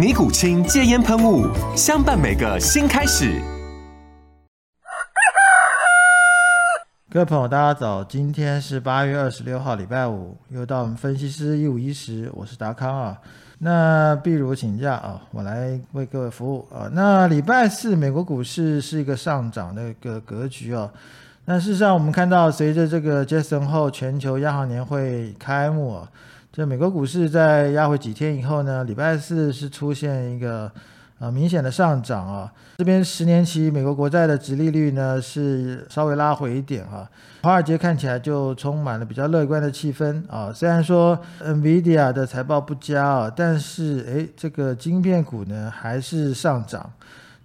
尼古清戒烟喷雾，相伴每个新开始。各位朋友，大家早！今天是八月二十六号，礼拜五，又到我们分析师一五一十，我是达康啊。那譬如请假啊，我来为各位服务啊。那礼拜四，美国股市是一个上涨的一个格局啊。那事实上，我们看到随着这个杰森后全球央行年会开幕啊。这美国股市在压回几天以后呢，礼拜四是出现一个呃明显的上涨啊。这边十年期美国国债的殖利率呢是稍微拉回一点啊。华尔街看起来就充满了比较乐观的气氛啊。虽然说 NVIDIA 的财报不佳啊，但是诶，这个晶片股呢还是上涨。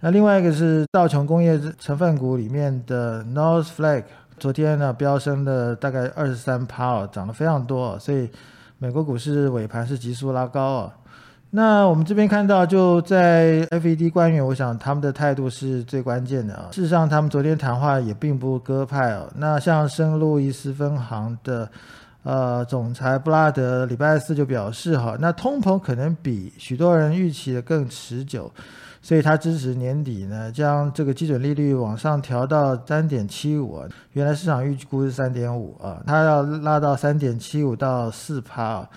那另外一个是道琼工业成分股里面的 North Flag，昨天呢飙升了大概二十三趴，涨得非常多，所以。美国股市尾盘是急速拉高啊，那我们这边看到就在 FED 官员，我想他们的态度是最关键的啊。事实上，他们昨天谈话也并不鸽派哦。那像圣路易斯分行的呃总裁布拉德礼拜四就表示哈，那通膨可能比许多人预期的更持久。所以他支持年底呢，将这个基准利率往上调到三点七五，原来市场预估是三点五啊，他要拉到三点七五到四趴啊。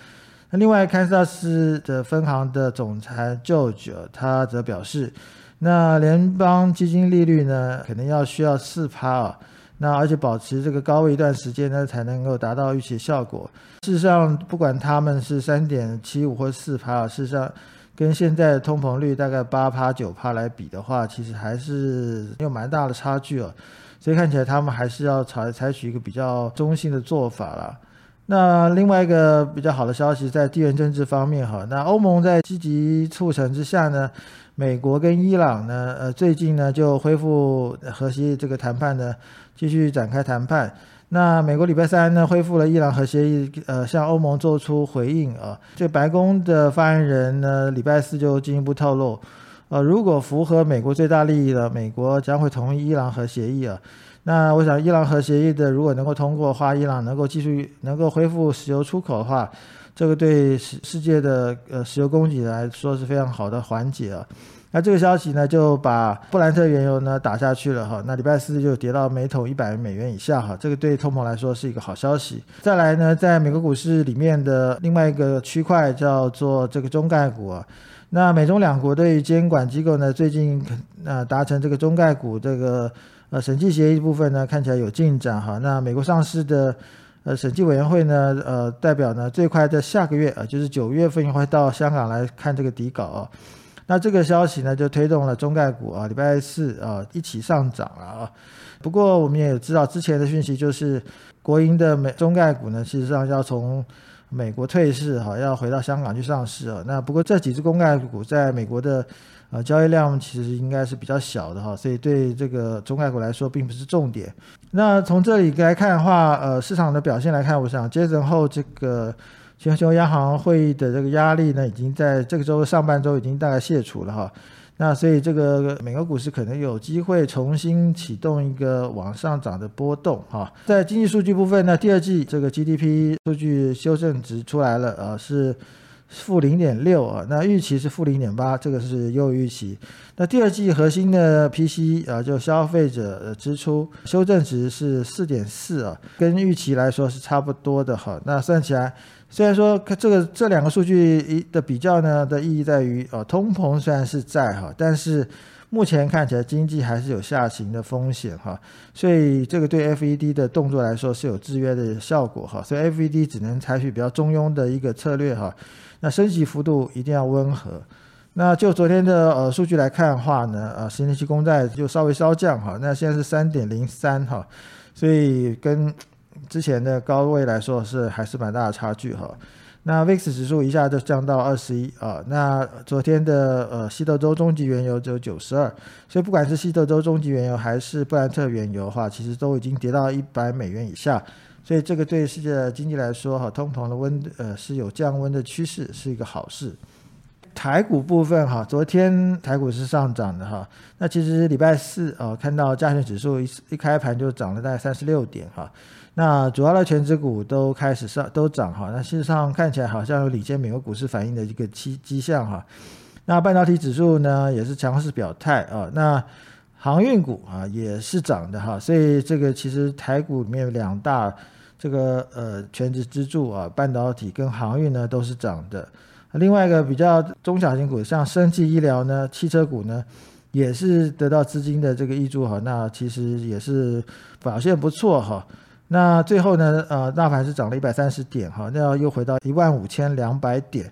那另外，堪萨斯的分行的总裁 George 他则表示，那联邦基金利率呢，可能要需要四趴啊，那而且保持这个高位一段时间呢，才能够达到预期效果。事实上，不管他们是三点七五或四趴，事实上。跟现在的通膨率大概八趴九趴来比的话，其实还是有蛮大的差距哦。所以看起来他们还是要采采取一个比较中性的做法了。那另外一个比较好的消息，在地缘政治方面哈，那欧盟在积极促成之下呢，美国跟伊朗呢，呃，最近呢就恢复核协议这个谈判呢，继续展开谈判。那美国礼拜三呢恢复了伊朗核协议，呃，向欧盟做出回应啊。这白宫的发言人呢礼拜四就进一步透露，呃，如果符合美国最大利益的，美国将会同意伊朗核协议啊。那我想，伊朗核协议的如果能够通过的话，伊朗能够继续能够恢复石油出口的话，这个对世世界的呃石油供给来说是非常好的缓解啊。那这个消息呢，就把布兰特原油呢打下去了哈。那礼拜四就跌到每桶一百美元以下哈。这个对通膨来说是一个好消息。再来呢，在美国股市里面的另外一个区块叫做这个中概股啊。那美中两国对于监管机构呢，最近呃达成这个中概股这个呃审计协议部分呢，看起来有进展哈。那美国上市的呃审计委员会呢，呃代表呢最快在下个月啊，就是九月份会到香港来看这个底稿啊。那这个消息呢，就推动了中概股啊，礼拜四啊一起上涨了啊。不过我们也知道之前的讯息，就是国营的美中概股呢，事实上要从美国退市哈，要回到香港去上市啊。那不过这几只公概股在美国的呃交易量其实应该是比较小的哈，所以对这个中概股来说并不是重点。那从这里来看的话，呃，市场的表现来看，我想接着后这个。全球央行会议的这个压力呢，已经在这个周上半周已经大概卸除了哈。那所以这个美国股市可能有机会重新启动一个往上涨的波动哈。在经济数据部分呢，第二季这个 GDP 数据修正值出来了呃，是负零点六啊。那预期是负零点八，这个是优于预期。那第二季核心的 PC 啊，就消费者支出修正值是四点四啊，跟预期来说是差不多的哈。那算起来。虽然说这个这两个数据一的比较呢的意义在于，啊，通膨虽然是在哈，但是目前看起来经济还是有下行的风险哈，所以这个对 FED 的动作来说是有制约的效果哈，所以 FED 只能采取比较中庸的一个策略哈，那升息幅度一定要温和。那就昨天的呃数据来看的话呢，呃十年期公债就稍微稍降哈，那现在是三点零三哈，所以跟之前的高位来说是还是蛮大的差距哈。那 VIX 指数一下就降到二十一啊，那昨天的呃西德州中级原油只有九十二，所以不管是西德州中级原油还是布兰特原油的话，其实都已经跌到一百美元以下，所以这个对世界经济来说哈，通膨的温呃是有降温的趋势，是一个好事。台股部分哈，昨天台股是上涨的哈。那其实礼拜四啊，看到加权指数一一开盘就涨了大概三十六点哈。那主要的全指股都开始上都涨哈。那事实上看起来好像有领先美国股市反应的一个迹迹象哈。那半导体指数呢也是强势表态啊。那航运股啊也是涨的哈。所以这个其实台股里面有两大这个呃全职支柱啊，半导体跟航运呢都是涨的。另外一个比较中小型股，像生技医疗呢、汽车股呢，也是得到资金的这个益助哈。那其实也是表现不错哈。那最后呢，呃，大盘是涨了一百三十点哈，那又回到一万五千两百点。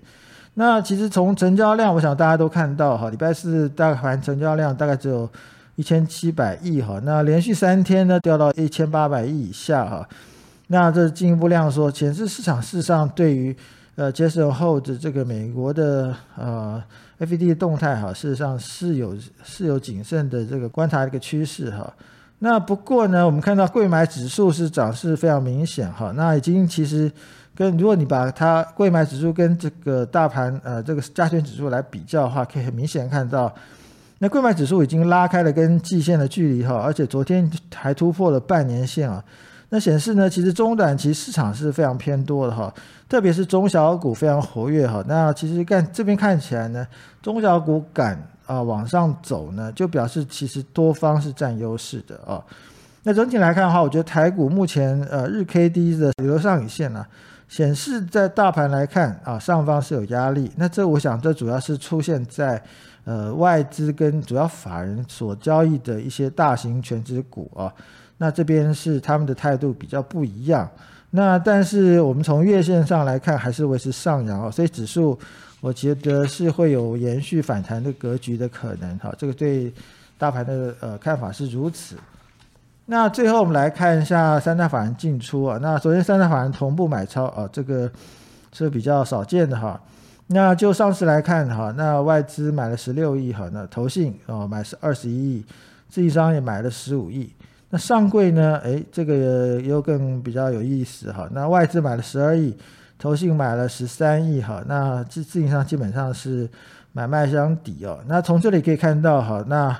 那其实从成交量，我想大家都看到哈，礼拜四大盘成交量大概只有一千七百亿哈。那连续三天呢掉到一千八百亿以下哈。那这进一步量说，显示市场事实上对于呃，接受后的这个美国的呃 FED 的动态哈，事实上是有是有谨慎的这个观察一个趋势哈。那不过呢，我们看到贵买指数是涨势非常明显哈。那已经其实跟如果你把它贵买指数跟这个大盘呃这个加权指数来比较的话，可以很明显看到，那贵买指数已经拉开了跟季线的距离哈，而且昨天还突破了半年线啊。那显示呢，其实中短期市场是非常偏多的哈，特别是中小股非常活跃哈。那其实看这边看起来呢，中小股敢啊往上走呢，就表示其实多方是占优势的啊。那整体来看的话，我觉得台股目前呃日 K D 的流上影线呢，显示在大盘来看啊上方是有压力。那这我想这主要是出现在呃外资跟主要法人所交易的一些大型全值股啊。那这边是他们的态度比较不一样，那但是我们从月线上来看还是维持上扬哦，所以指数我觉得是会有延续反弹的格局的可能哈，这个对大盘的呃看法是如此。那最后我们来看一下三大法人进出啊，那昨天三大法人同步买超啊，这个是比较少见的哈。那就上次来看哈，那外资买了十六亿哈，那投信哦买是二十一亿，自营商也买了十五亿。那上柜呢？哎，这个又更比较有意思哈。那外资买了十二亿，投信买了十三亿哈。那自自营商基本上是买卖相抵哦。那从这里可以看到哈，那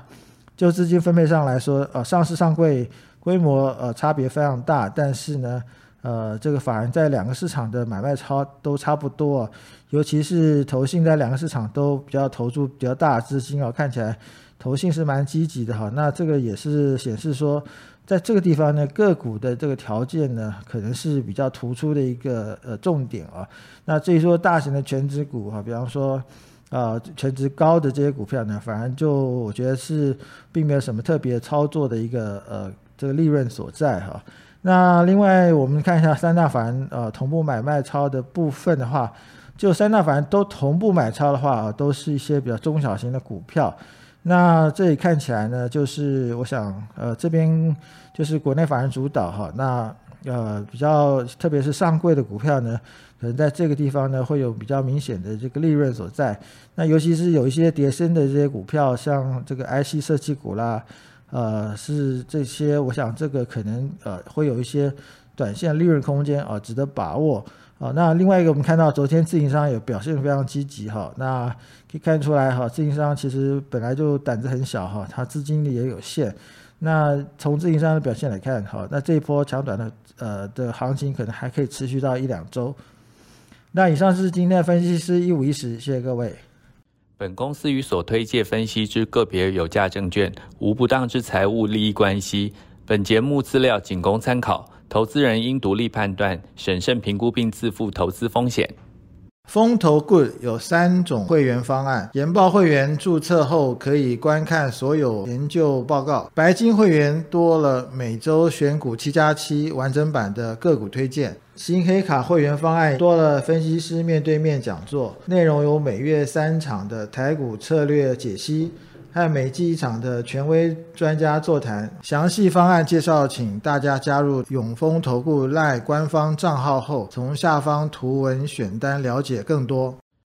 就资金分配上来说，呃，上市上柜规模呃差别非常大，但是呢，呃，这个法人在两个市场的买卖超都差不多，尤其是投信在两个市场都比较投注比较大资金哦，看起来。投信是蛮积极的哈，那这个也是显示说，在这个地方呢，个股的这个条件呢，可能是比较突出的一个呃重点啊。那至于说大型的全值股哈，比方说啊全值高的这些股票呢，反而就我觉得是并没有什么特别操作的一个呃这个利润所在哈。那另外我们看一下三大法人呃同步买卖超的部分的话，就三大法人都同步买超的话啊，都是一些比较中小型的股票。那这里看起来呢，就是我想，呃，这边就是国内法人主导哈，那呃比较特别是上柜的股票呢，可能在这个地方呢会有比较明显的这个利润所在。那尤其是有一些叠升的这些股票，像这个 IC 设计股啦，呃，是这些，我想这个可能呃会有一些短线利润空间啊，值得把握。好，那另外一个我们看到昨天自营商也表现非常积极哈，那可以看出来哈，自营商其实本来就胆子很小哈，它资金力也有限。那从自营商的表现来看哈，那这一波强短的呃的行情可能还可以持续到一两周。那以上是今天的分析师一五一十，谢谢各位。本公司与所推介分析之个别有价证券无不当之财务利益关系。本节目资料仅供参考。投资人应独立判断、审慎评估并自负投资风险。风投 Good 有三种会员方案，研报会员注册后可以观看所有研究报告，白金会员多了每周选股七加七完整版的个股推荐，新黑卡会员方案多了分析师面对面讲座，内容有每月三场的台股策略解析。和美记一场的权威专家座谈，详细方案介绍，请大家加入永丰投顾赖官方账号后，从下方图文选单了解更多。